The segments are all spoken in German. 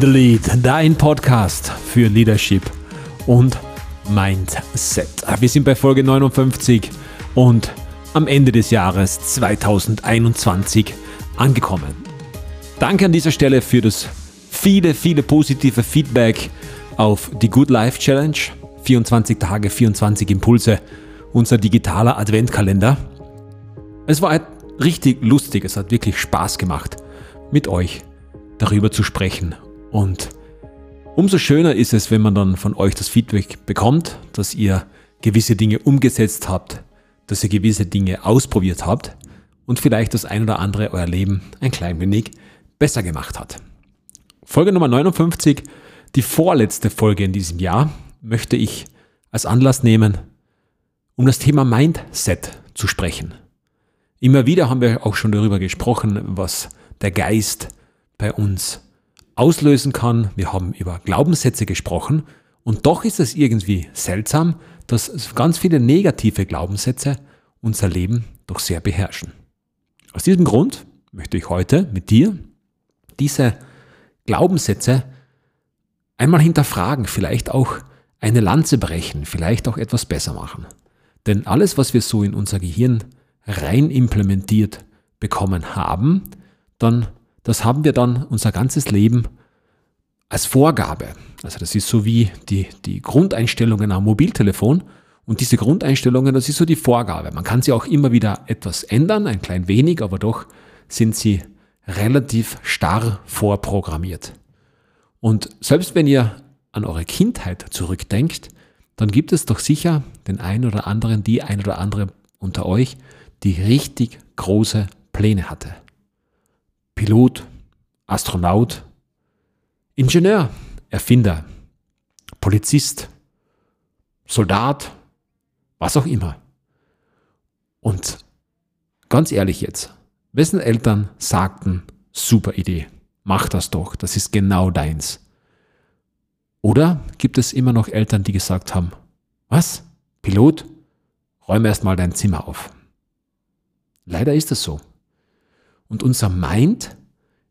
the Lead, dein Podcast für Leadership und Mindset. Wir sind bei Folge 59 und am Ende des Jahres 2021 angekommen. Danke an dieser Stelle für das viele, viele positive Feedback auf die Good Life Challenge. 24 Tage, 24 Impulse, unser digitaler Adventkalender. Es war richtig lustig, es hat wirklich Spaß gemacht, mit euch darüber zu sprechen. Und umso schöner ist es, wenn man dann von euch das Feedback bekommt, dass ihr gewisse Dinge umgesetzt habt, dass ihr gewisse Dinge ausprobiert habt und vielleicht das ein oder andere euer Leben ein klein wenig besser gemacht hat. Folge Nummer 59, die vorletzte Folge in diesem Jahr, möchte ich als Anlass nehmen, um das Thema Mindset zu sprechen. Immer wieder haben wir auch schon darüber gesprochen, was der Geist bei uns auslösen kann. Wir haben über Glaubenssätze gesprochen und doch ist es irgendwie seltsam, dass ganz viele negative Glaubenssätze unser Leben doch sehr beherrschen. Aus diesem Grund möchte ich heute mit dir diese Glaubenssätze einmal hinterfragen, vielleicht auch eine Lanze brechen, vielleicht auch etwas besser machen. Denn alles, was wir so in unser Gehirn rein implementiert bekommen haben, dann, das haben wir dann unser ganzes Leben als Vorgabe. Also das ist so wie die, die Grundeinstellungen am Mobiltelefon. Und diese Grundeinstellungen, das ist so die Vorgabe. Man kann sie auch immer wieder etwas ändern, ein klein wenig, aber doch sind sie relativ starr vorprogrammiert. Und selbst wenn ihr an eure Kindheit zurückdenkt, dann gibt es doch sicher den einen oder anderen, die ein oder andere unter euch, die richtig große Pläne hatte. Pilot, Astronaut, Ingenieur, Erfinder, Polizist, Soldat, was auch immer. Und ganz ehrlich jetzt, wessen Eltern sagten, super Idee, mach das doch, das ist genau deins. Oder gibt es immer noch Eltern, die gesagt haben, was? Pilot? Räume erst mal dein Zimmer auf. Leider ist es so. Und unser Mind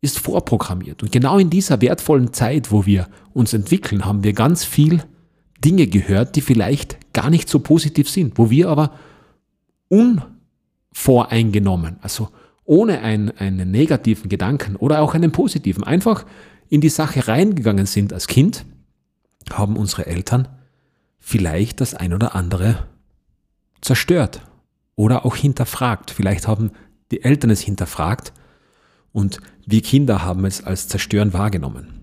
ist vorprogrammiert. Und genau in dieser wertvollen Zeit, wo wir uns entwickeln, haben wir ganz viel Dinge gehört, die vielleicht gar nicht so positiv sind, wo wir aber unvoreingenommen, also ohne einen, einen negativen Gedanken oder auch einen positiven, einfach in die Sache reingegangen sind als Kind haben unsere Eltern vielleicht das ein oder andere zerstört oder auch hinterfragt. Vielleicht haben die Eltern es hinterfragt und wir Kinder haben es als zerstören wahrgenommen.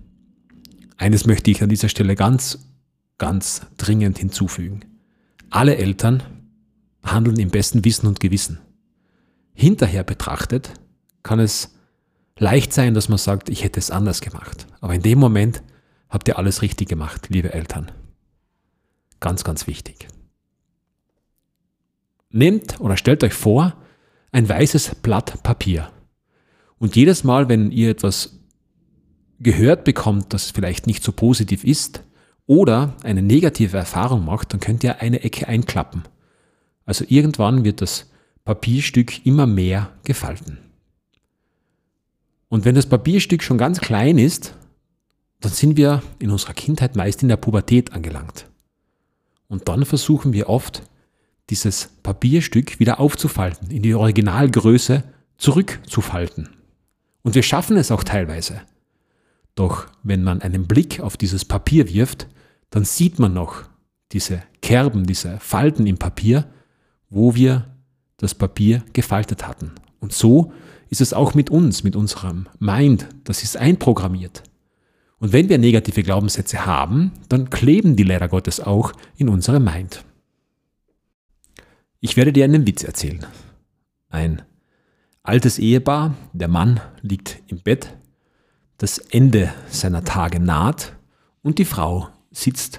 Eines möchte ich an dieser Stelle ganz, ganz dringend hinzufügen. Alle Eltern handeln im besten Wissen und Gewissen. Hinterher betrachtet kann es leicht sein, dass man sagt, ich hätte es anders gemacht. Aber in dem Moment habt ihr alles richtig gemacht, liebe Eltern. Ganz, ganz wichtig. Nehmt oder stellt euch vor, ein weißes Blatt Papier. Und jedes Mal, wenn ihr etwas gehört bekommt, das vielleicht nicht so positiv ist, oder eine negative Erfahrung macht, dann könnt ihr eine Ecke einklappen. Also irgendwann wird das Papierstück immer mehr gefalten. Und wenn das Papierstück schon ganz klein ist, dann sind wir in unserer Kindheit meist in der Pubertät angelangt. Und dann versuchen wir oft, dieses Papierstück wieder aufzufalten, in die Originalgröße zurückzufalten. Und wir schaffen es auch teilweise. Doch wenn man einen Blick auf dieses Papier wirft, dann sieht man noch diese Kerben, diese Falten im Papier, wo wir das Papier gefaltet hatten. Und so ist es auch mit uns, mit unserem Mind. Das ist einprogrammiert. Und wenn wir negative Glaubenssätze haben, dann kleben die leider Gottes auch in unserem Mind. Ich werde dir einen Witz erzählen. Ein altes Ehepaar, der Mann liegt im Bett, das Ende seiner Tage naht und die Frau sitzt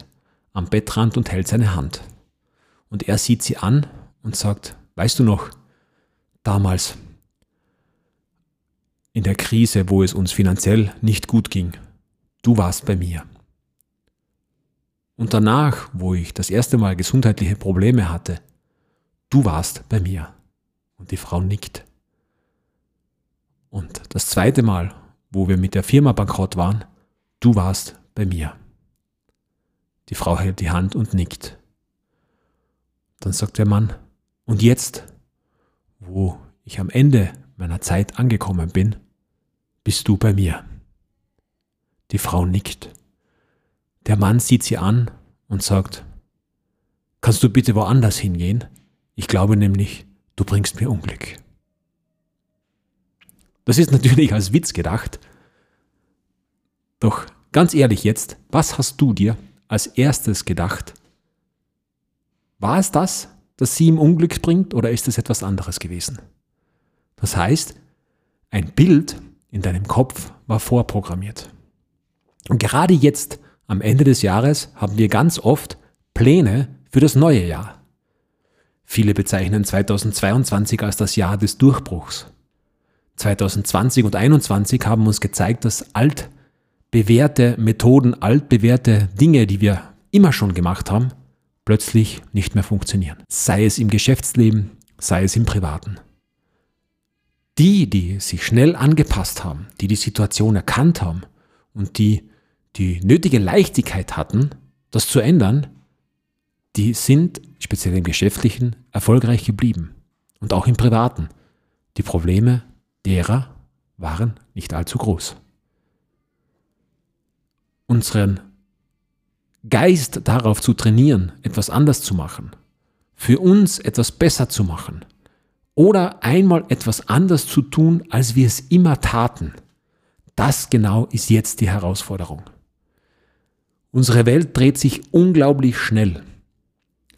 am Bettrand und hält seine Hand. Und er sieht sie an und sagt, weißt du noch, damals in der Krise, wo es uns finanziell nicht gut ging, du warst bei mir. Und danach, wo ich das erste Mal gesundheitliche Probleme hatte, du warst bei mir. Und die Frau nickt. Und das zweite Mal, wo wir mit der Firma bankrott waren, du warst bei mir. Die Frau hält die Hand und nickt. Dann sagt der Mann, und jetzt, wo ich am Ende meiner Zeit angekommen bin, bist du bei mir. Die Frau nickt. Der Mann sieht sie an und sagt, kannst du bitte woanders hingehen? Ich glaube nämlich, du bringst mir Unglück. Das ist natürlich als Witz gedacht. Doch ganz ehrlich jetzt, was hast du dir als erstes gedacht? War es das, das sie ihm Unglück bringt oder ist es etwas anderes gewesen? Das heißt, ein Bild in deinem Kopf war vorprogrammiert. Und gerade jetzt, am Ende des Jahres, haben wir ganz oft Pläne für das neue Jahr. Viele bezeichnen 2022 als das Jahr des Durchbruchs. 2020 und 2021 haben uns gezeigt, dass altbewährte Methoden, altbewährte Dinge, die wir immer schon gemacht haben, plötzlich nicht mehr funktionieren. Sei es im Geschäftsleben, sei es im Privaten. Die, die sich schnell angepasst haben, die die Situation erkannt haben und die die nötige Leichtigkeit hatten, das zu ändern, die sind, speziell im Geschäftlichen, erfolgreich geblieben. Und auch im Privaten. Die Probleme derer waren nicht allzu groß. Unseren Geist darauf zu trainieren, etwas anders zu machen, für uns etwas besser zu machen oder einmal etwas anders zu tun, als wir es immer taten, das genau ist jetzt die Herausforderung. Unsere Welt dreht sich unglaublich schnell.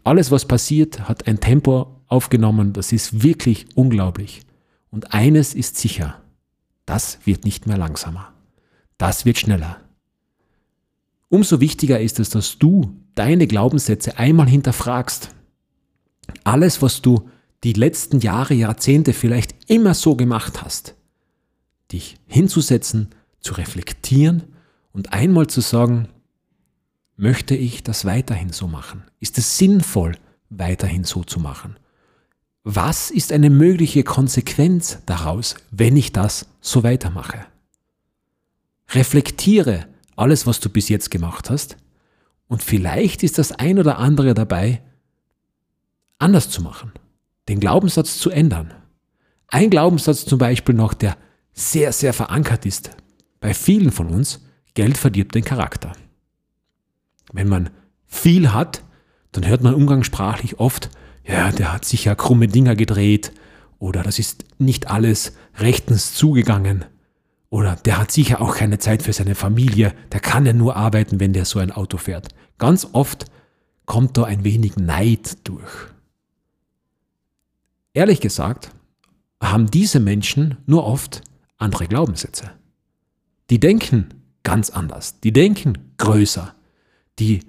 Alles, was passiert, hat ein Tempo aufgenommen, das ist wirklich unglaublich. Und eines ist sicher, das wird nicht mehr langsamer. Das wird schneller. Umso wichtiger ist es, dass du deine Glaubenssätze einmal hinterfragst. Alles, was du die letzten Jahre, Jahrzehnte vielleicht immer so gemacht hast, dich hinzusetzen, zu reflektieren und einmal zu sagen, möchte ich das weiterhin so machen? Ist es sinnvoll, weiterhin so zu machen? Was ist eine mögliche Konsequenz daraus, wenn ich das so weitermache? Reflektiere alles, was du bis jetzt gemacht hast und vielleicht ist das ein oder andere dabei, anders zu machen, den Glaubenssatz zu ändern. Ein Glaubenssatz zum Beispiel noch, der sehr, sehr verankert ist bei vielen von uns, Geld verdirbt den Charakter. Wenn man viel hat, dann hört man umgangssprachlich oft, ja, der hat sicher krumme Dinger gedreht oder das ist nicht alles rechtens zugegangen oder der hat sicher auch keine Zeit für seine Familie, der kann ja nur arbeiten, wenn der so ein Auto fährt. Ganz oft kommt da ein wenig Neid durch. Ehrlich gesagt, haben diese Menschen nur oft andere Glaubenssätze. Die denken ganz anders, die denken größer, die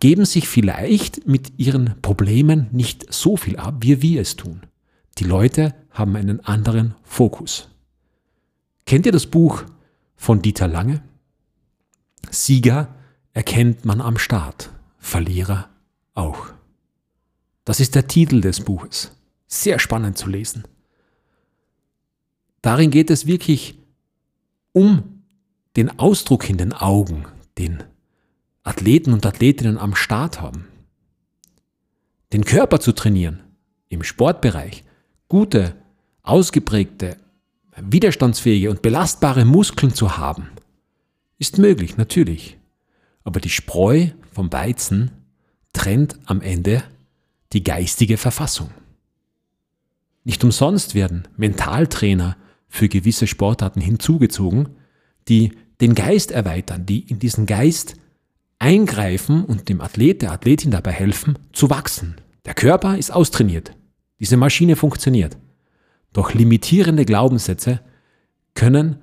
geben sich vielleicht mit ihren Problemen nicht so viel ab, wie wir es tun. Die Leute haben einen anderen Fokus. Kennt ihr das Buch von Dieter Lange? Sieger erkennt man am Start, Verlierer auch. Das ist der Titel des Buches. Sehr spannend zu lesen. Darin geht es wirklich um den Ausdruck in den Augen, den Athleten und Athletinnen am Start haben. Den Körper zu trainieren im Sportbereich, gute, ausgeprägte, widerstandsfähige und belastbare Muskeln zu haben, ist möglich, natürlich. Aber die Spreu vom Weizen trennt am Ende die geistige Verfassung. Nicht umsonst werden Mentaltrainer für gewisse Sportarten hinzugezogen, die den Geist erweitern, die in diesen Geist eingreifen und dem Athlet, der Athletin dabei helfen, zu wachsen. Der Körper ist austrainiert. Diese Maschine funktioniert. Doch limitierende Glaubenssätze können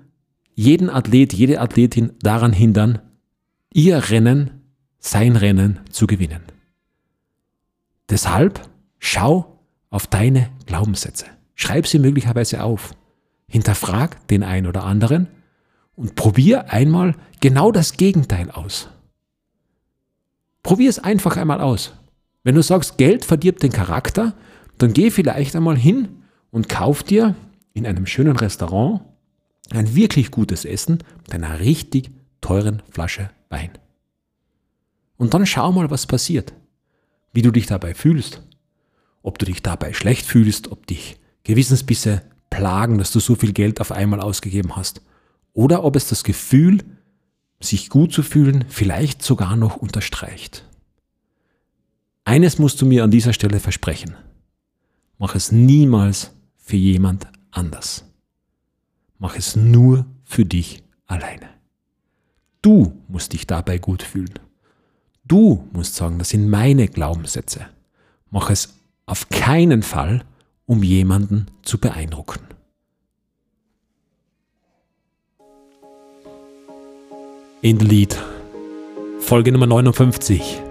jeden Athlet, jede Athletin daran hindern, ihr Rennen, sein Rennen zu gewinnen. Deshalb schau auf deine Glaubenssätze. Schreib sie möglicherweise auf. Hinterfrag den einen oder anderen und probier einmal genau das Gegenteil aus. Probier es einfach einmal aus. Wenn du sagst, Geld verdirbt den Charakter, dann geh vielleicht einmal hin und kauf dir in einem schönen Restaurant ein wirklich gutes Essen mit einer richtig teuren Flasche Wein. Und dann schau mal, was passiert. Wie du dich dabei fühlst. Ob du dich dabei schlecht fühlst, ob dich Gewissensbisse plagen, dass du so viel Geld auf einmal ausgegeben hast. Oder ob es das Gefühl, sich gut zu fühlen, vielleicht sogar noch unterstreicht. Eines musst du mir an dieser Stelle versprechen. Mach es niemals für jemand anders. Mach es nur für dich alleine. Du musst dich dabei gut fühlen. Du musst sagen, das sind meine Glaubenssätze. Mach es auf keinen Fall, um jemanden zu beeindrucken. In the Lied, Folge Nummer 59.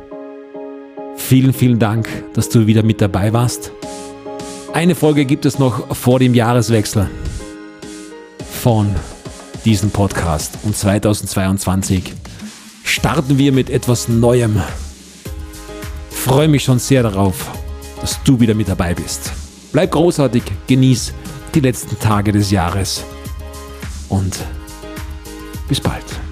Vielen, vielen Dank, dass du wieder mit dabei warst. Eine Folge gibt es noch vor dem Jahreswechsel von diesem Podcast. Und 2022 starten wir mit etwas Neuem. Freue mich schon sehr darauf, dass du wieder mit dabei bist. Bleib großartig, genieß die letzten Tage des Jahres und bis bald.